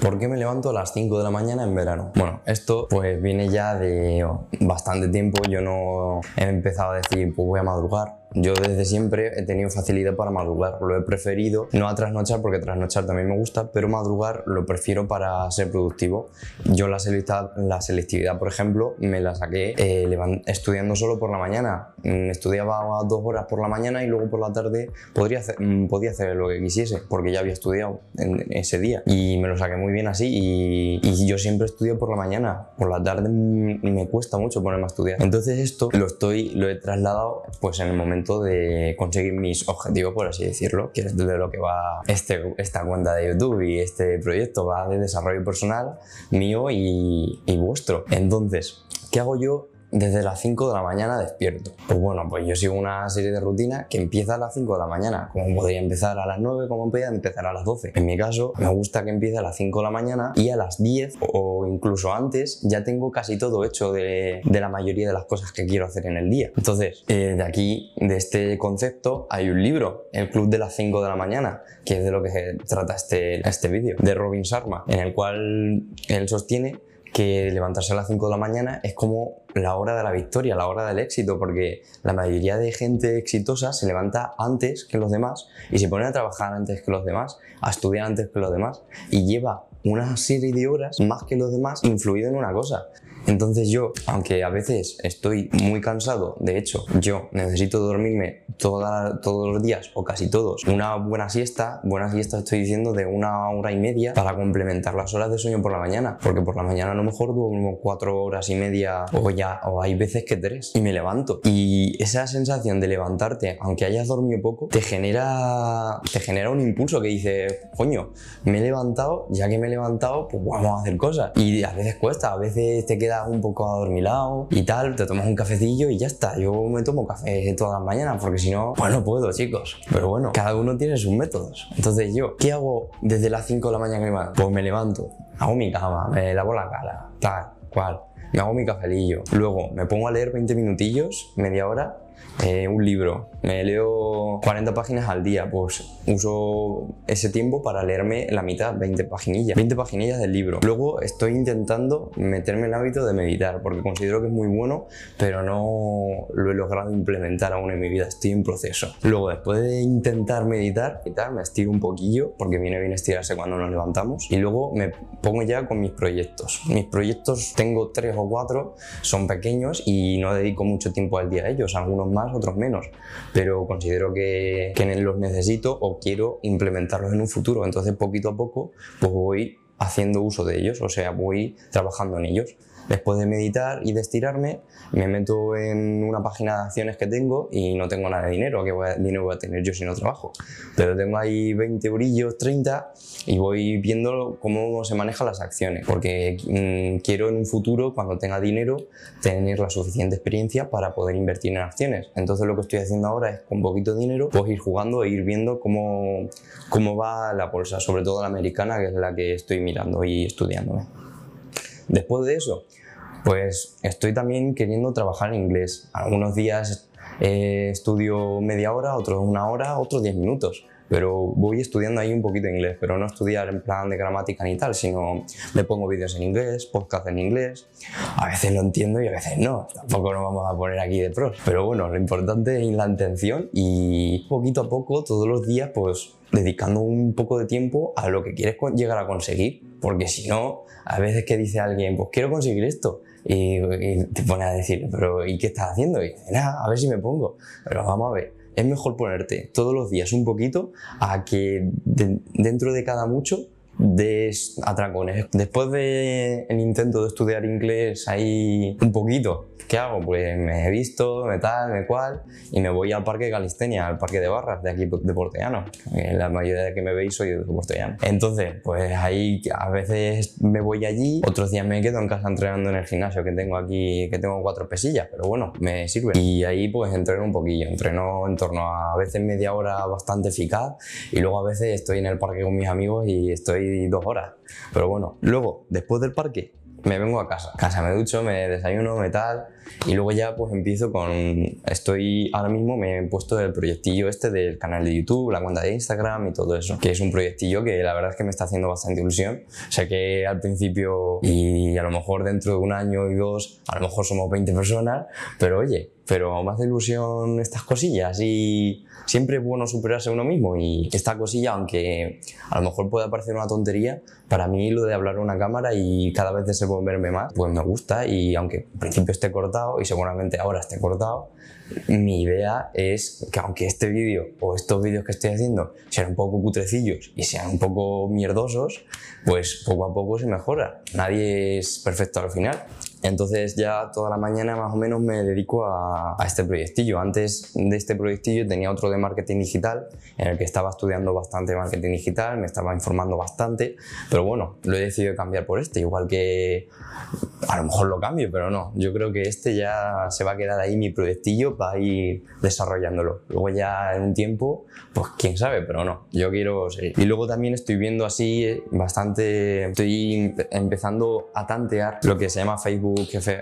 ¿Por qué me levanto a las 5 de la mañana en verano? Bueno, esto pues viene ya de bastante tiempo. Yo no he empezado a decir, pues voy a madrugar yo desde siempre he tenido facilidad para madrugar, lo he preferido, no a trasnochar porque trasnochar también me gusta, pero madrugar lo prefiero para ser productivo. Yo la selectividad, la selectividad por ejemplo, me la saqué eh, estudiando solo por la mañana. Mm, estudiaba dos horas por la mañana y luego por la tarde podría hacer, mm, podía hacer lo que quisiese porque ya había estudiado en ese día y me lo saqué muy bien así y, y yo siempre estudio por la mañana, por la tarde mm, me cuesta mucho ponerme a estudiar. Entonces esto lo, estoy, lo he trasladado pues en el momento de conseguir mis objetivos, por así decirlo, que es de lo que va este, esta cuenta de YouTube y este proyecto, va de desarrollo personal mío y, y vuestro. Entonces, ¿qué hago yo desde las 5 de la mañana despierto. Pues bueno, pues yo sigo una serie de rutinas que empieza a las 5 de la mañana, como podría empezar a las 9, como podría empezar a las 12. En mi caso, me gusta que empiece a las 5 de la mañana y a las 10 o incluso antes ya tengo casi todo hecho de, la mayoría de las cosas que quiero hacer en el día. Entonces, eh, de aquí, de este concepto, hay un libro, El Club de las 5 de la mañana, que es de lo que se trata este, este vídeo, de Robin Sharma, en el cual él sostiene que levantarse a las 5 de la mañana es como la hora de la victoria, la hora del éxito, porque la mayoría de gente exitosa se levanta antes que los demás y se pone a trabajar antes que los demás, a estudiar antes que los demás y lleva una serie de horas más que los demás influido en una cosa. Entonces yo, aunque a veces estoy muy cansado, de hecho yo necesito dormirme todos los días o casi todos una buena siesta, buena siesta estoy diciendo de una hora y media para complementar las horas de sueño por la mañana, porque por la mañana a lo mejor duermo cuatro horas y media o ya, o hay veces que tres y me levanto. Y esa sensación de levantarte, aunque hayas dormido poco, te genera, te genera un impulso que dice, coño, me he levantado, ya que me he levantado, pues vamos a hacer cosas. Y a veces cuesta, a veces te queda un poco adormilado y tal, te tomas un cafecillo y ya está. Yo me tomo café todas las mañanas porque si no, pues no puedo, chicos. Pero bueno, cada uno tiene sus métodos. Entonces yo, ¿qué hago desde las 5 de la mañana que me Pues me levanto, hago mi cama, me lavo la cara, tal, cual. Me hago mi cafelillo. Luego me pongo a leer 20 minutillos, media hora, eh, un libro. Me leo 40 páginas al día, pues uso ese tiempo para leerme la mitad, 20 paginillas. 20 paginillas del libro. Luego estoy intentando meterme en el hábito de meditar, porque considero que es muy bueno, pero no lo he logrado implementar aún en mi vida, estoy en proceso. Luego, después de intentar meditar me estiro un poquillo, porque viene bien estirarse cuando nos levantamos, y luego me pongo ya con mis proyectos. Mis proyectos tengo tres o cuatro, son pequeños y no dedico mucho tiempo al día a ellos, algunos más, otros menos, pero considero que, que los necesito o quiero implementarlos en un futuro. Entonces, poquito a poco, pues voy haciendo uso de ellos, o sea, voy trabajando en ellos. Después de meditar y de estirarme, me meto en una página de acciones que tengo y no tengo nada de dinero, que dinero voy a tener yo si no trabajo. Pero tengo ahí 20 eurillos, 30 y voy viendo cómo se manejan las acciones, porque mm, quiero en un futuro, cuando tenga dinero, tener la suficiente experiencia para poder invertir en acciones. Entonces lo que estoy haciendo ahora es con poquito dinero, pues ir jugando e ir viendo cómo, cómo va la bolsa, sobre todo la americana, que es la que estoy mirando y estudiándome. Después de eso, pues estoy también queriendo trabajar en inglés. Algunos días eh, estudio media hora, otros una hora, otros diez minutos. Pero voy estudiando ahí un poquito de inglés, pero no estudiar en plan de gramática ni tal, sino me pongo vídeos en inglés, podcast en inglés. A veces lo entiendo y a veces no. Tampoco nos vamos a poner aquí de pros. Pero bueno, lo importante es la intención y poquito a poco, todos los días, pues dedicando un poco de tiempo a lo que quieres llegar a conseguir. Porque si no, a veces que dice alguien, pues quiero conseguir esto, y, te pone a decir, pero ¿y qué estás haciendo? Y dice, nada, a ver si me pongo. Pero vamos a ver, es mejor ponerte todos los días un poquito a que dentro de cada mucho des atracones. Después del el intento de estudiar inglés ahí un poquito, ¿qué hago? Pues me he visto, me tal, me cual, y me voy al parque de Calistenia, al parque de Barras, de aquí de Portellano. La mayoría de que me veis soy de Portellano. Entonces, pues ahí a veces me voy allí, otros días me quedo en casa entrenando en el gimnasio que tengo aquí, que tengo cuatro pesillas, pero bueno, me sirve. Y ahí pues entreno un poquillo, entreno en torno a, a veces media hora bastante eficaz, y luego a veces estoy en el parque con mis amigos y estoy dos horas. Pero bueno, luego, después del parque, me vengo a casa. Casa me ducho, me desayuno, me tal. Y luego ya pues empiezo con... Estoy ahora mismo me he puesto el proyectillo este del canal de YouTube, la cuenta de Instagram y todo eso. Que es un proyectillo que la verdad es que me está haciendo bastante ilusión. Sé que al principio y a lo mejor dentro de un año y dos, a lo mejor somos 20 personas, pero oye, pero me hace ilusión estas cosillas y siempre es bueno superarse uno mismo y esta cosilla, aunque a lo mejor pueda parecer una tontería, para mí lo de hablar a una cámara y cada vez se puede verme más, pues me gusta y aunque al principio esté cortado y seguramente ahora esté cortado, mi idea es que aunque este vídeo o estos vídeos que estoy haciendo sean un poco cutrecillos y sean un poco mierdosos, pues poco a poco se mejora. Nadie es perfecto al final. Entonces ya toda la mañana más o menos me dedico a, este proyectillo. Antes de este proyectillo tenía otro de marketing digital en el que estaba estudiando bastante marketing digital, me estaba informando bastante, pero bueno, lo he decidido cambiar por este, igual que a lo mejor lo cambio, pero no, yo creo que este ya se va a quedar ahí mi proyectillo para ir desarrollándolo. Luego ya en un tiempo, pues quién sabe, pero no, yo quiero seguir. Y luego también estoy viendo así bastante, estoy empezando a tantear lo que se llama Facebook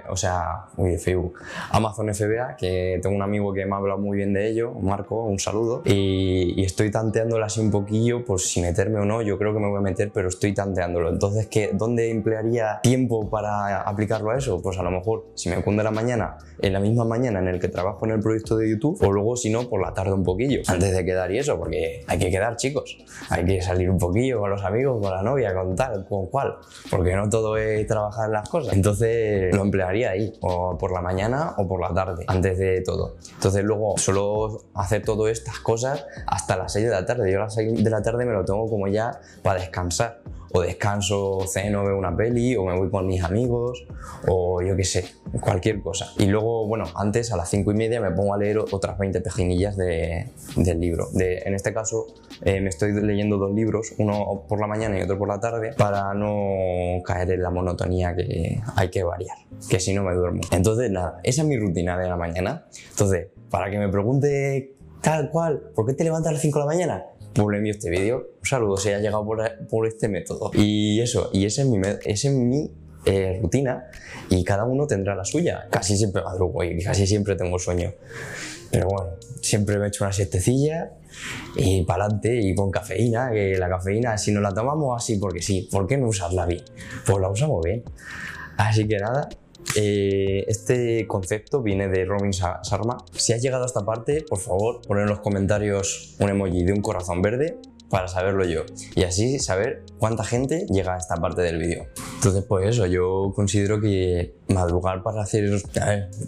o sea, uy, Facebook, Amazon FBA, que tengo un amigo que me ha hablado muy bien de ello, Marco, un saludo, y, estoy tanteándolo así un poquillo, por si meterme o no, yo creo que me voy a meter, pero estoy tanteándolo. Entonces, ¿qué, ¿dónde emplearía tiempo para aplicarlo a eso? Pues a lo mejor, si me cunde la mañana, en la misma mañana en el que trabajo en el proyecto de YouTube, o luego, si no, por la tarde un poquillo, antes de quedar y eso, porque hay que quedar, chicos, hay que salir un poquillo con los amigos, con la novia, con tal, con cual, porque no todo es trabajar las cosas. Entonces, lo emplearía ahí, o por la mañana o por la tarde, antes de todo. Entonces luego suelo hacer todas estas cosas hasta las 6 de la tarde. Yo a las 6 de la tarde me lo tengo como ya para descansar o descanso, ceno, veo una peli, o me voy con mis amigos, o yo qué sé, cualquier cosa. Y luego, bueno, antes a las 5 y media me pongo a leer otras 20 pejinillas de, del libro. En este caso, eh, me estoy leyendo dos libros, uno por la mañana y otro por la tarde, para no caer en la monotonía que hay que variar, que si no me duermo. Entonces, nada, esa es mi rutina de la mañana. Entonces, para que me pregunte tal cual, ¿por qué te levantas a las 5 de la mañana? pues le envío este vídeo. Un saludo si ha llegado por, este método. Y eso, y ese es mi, ese es mi eh, rutina y cada uno tendrá la suya. Casi siempre madrugo y casi siempre tengo sueño. Pero bueno, siempre me echo una siestecilla y para adelante y con cafeína, que la cafeína si no la tomamos así porque sí, ¿por qué no usarla bien? Pues la usamos bien. Así que nada, eh, este concepto viene de Robin Sharma. Si has llegado a esta parte, por favor, pon en los comentarios un emoji de un corazón verde para saberlo yo y así saber cuánta gente llega a esta parte del vídeo. Entonces, pues eso, yo considero que madrugar para hacer...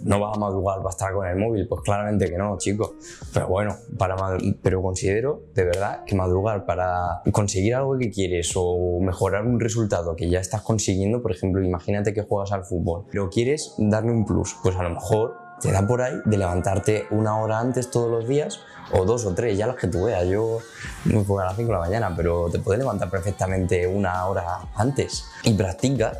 no vas a madrugar para estar con el móvil, pues claramente que no, chicos. Pero bueno, para pero considero de verdad que madrugar para conseguir algo que quieres o mejorar un resultado que ya estás consiguiendo, por ejemplo, imagínate que juegas al fútbol, pero quieres darle un plus, pues a lo mejor te da por ahí de levantarte una hora antes todos los días o dos o tres, ya las que tú veas. Yo me pongo a las 5 de la mañana, pero te puedes levantar perfectamente una hora antes y practica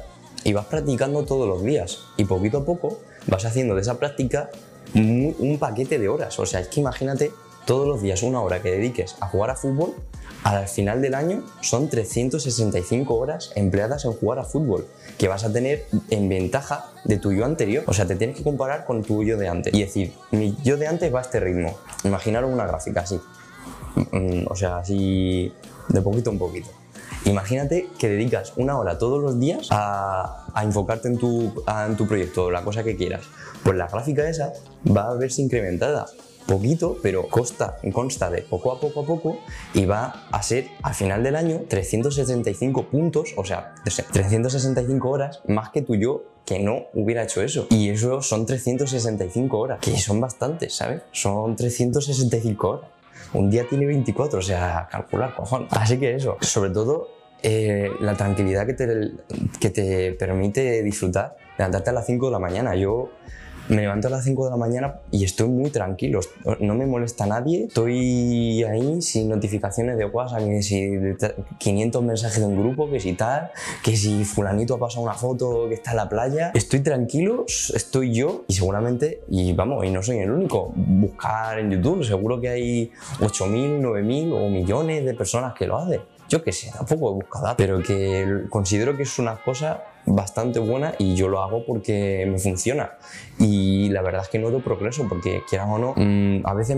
y vas practicando todos los días y poquito a poco vas haciendo de esa práctica un, paquete de horas. O sea, es que imagínate todos los días una hora que dediques a jugar a fútbol, al final del año son 365 horas empleadas en jugar a fútbol, que vas a tener en ventaja de tu yo anterior. O sea, te tienes que comparar con tu yo de antes y decir, mi yo de antes va a este ritmo. Imaginaros una gráfica así. Mm, o sea, así de poquito en poquito. Imagínate que dedicas una hora todos los días a, enfocarte en tu, en tu proyecto, la cosa que quieras. Pues la gráfica esa va a verse incrementada poquito, pero consta, consta de poco a poco a poco y va a ser al final del año 365 puntos, o sea, 365 horas más que tú yo que no hubiera hecho eso. Y eso son 365 horas, que son bastantes, ¿sabes? Son 365 horas. Un día tiene 24, o sea, calcular, cojones. Así que eso, sobre todo eh, la tranquilidad que te, que te permite disfrutar, levantarte a las 5 de la mañana. Yo me levanto a las 5 de la mañana y estoy muy tranquilo, no me molesta nadie, estoy ahí sin notificaciones de WhatsApp, que si 500 mensajes de un grupo, que si tal, que si fulanito ha pasado una foto que está en la playa, estoy tranquilo, estoy yo y seguramente, y vamos, y no soy el único, buscar en YouTube, seguro que hay 8.000, 9.000 o millones de personas que lo hacen. Yo qué sé, tampoco he buscado, pero que considero que es una cosa bastante buena y yo lo hago porque me funciona. Y la verdad es que noto progreso porque quieras o no, mm, a veces,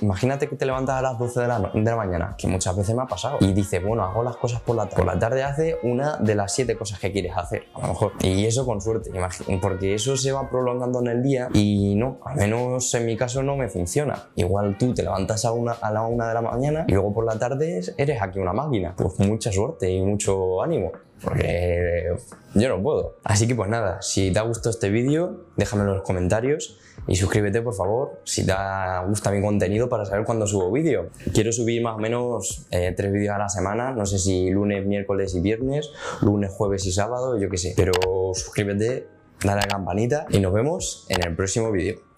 imagínate que te levantas a las 12 de la, de la mañana, que muchas veces me ha pasado, y dices, bueno, hago las cosas por la tarde. Por la tarde hace una de las siete cosas que quieres hacer, a lo mejor. Y eso con suerte, porque eso se va prolongando en el día y no, al menos en mi caso no me funciona. Igual tú te levantas a, una, a la una de la mañana y luego por la tarde eres aquí una máquina. Pues mucha suerte y mucho ánimo porque yo no puedo. Así que pues nada, si te ha gustado este vídeo, déjamelo en los comentarios y suscríbete por favor si te gusta mi contenido para saber cuándo subo vídeo. Quiero subir más o menos eh, tres vídeos a la semana, no sé si lunes, miércoles y viernes, lunes, jueves y sábado, yo qué sé. Pero suscríbete, dale a la campanita y nos vemos en el próximo vídeo.